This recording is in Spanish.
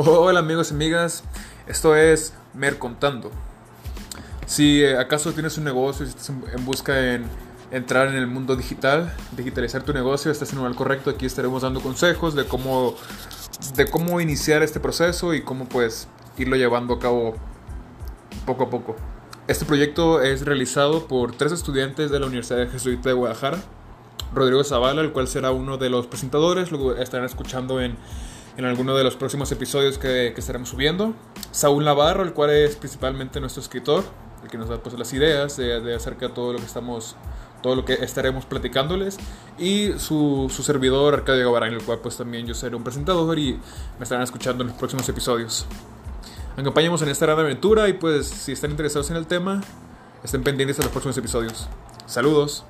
Hola amigos y amigas, esto es Mer Contando. Si eh, acaso tienes un negocio y estás en busca en entrar en el mundo digital, digitalizar tu negocio, estás en el lugar correcto. Aquí estaremos dando consejos de cómo, de cómo iniciar este proceso y cómo pues irlo llevando a cabo poco a poco. Este proyecto es realizado por tres estudiantes de la Universidad Jesuita de Guadalajara. Rodrigo Zavala, el cual será uno de los presentadores, lo estarán escuchando en, en alguno de los próximos episodios que, estaremos subiendo. Saúl Navarro, el cual es principalmente nuestro escritor, el que nos da pues, las ideas de, de acerca de todo lo que estamos todo lo que estaremos platicándoles y su, su servidor Arcadio Gavarán, el cual pues también yo seré un presentador y me estarán escuchando en los próximos episodios. Acompáñenos en esta gran aventura y pues si están interesados en el tema, estén pendientes de los próximos episodios. Saludos.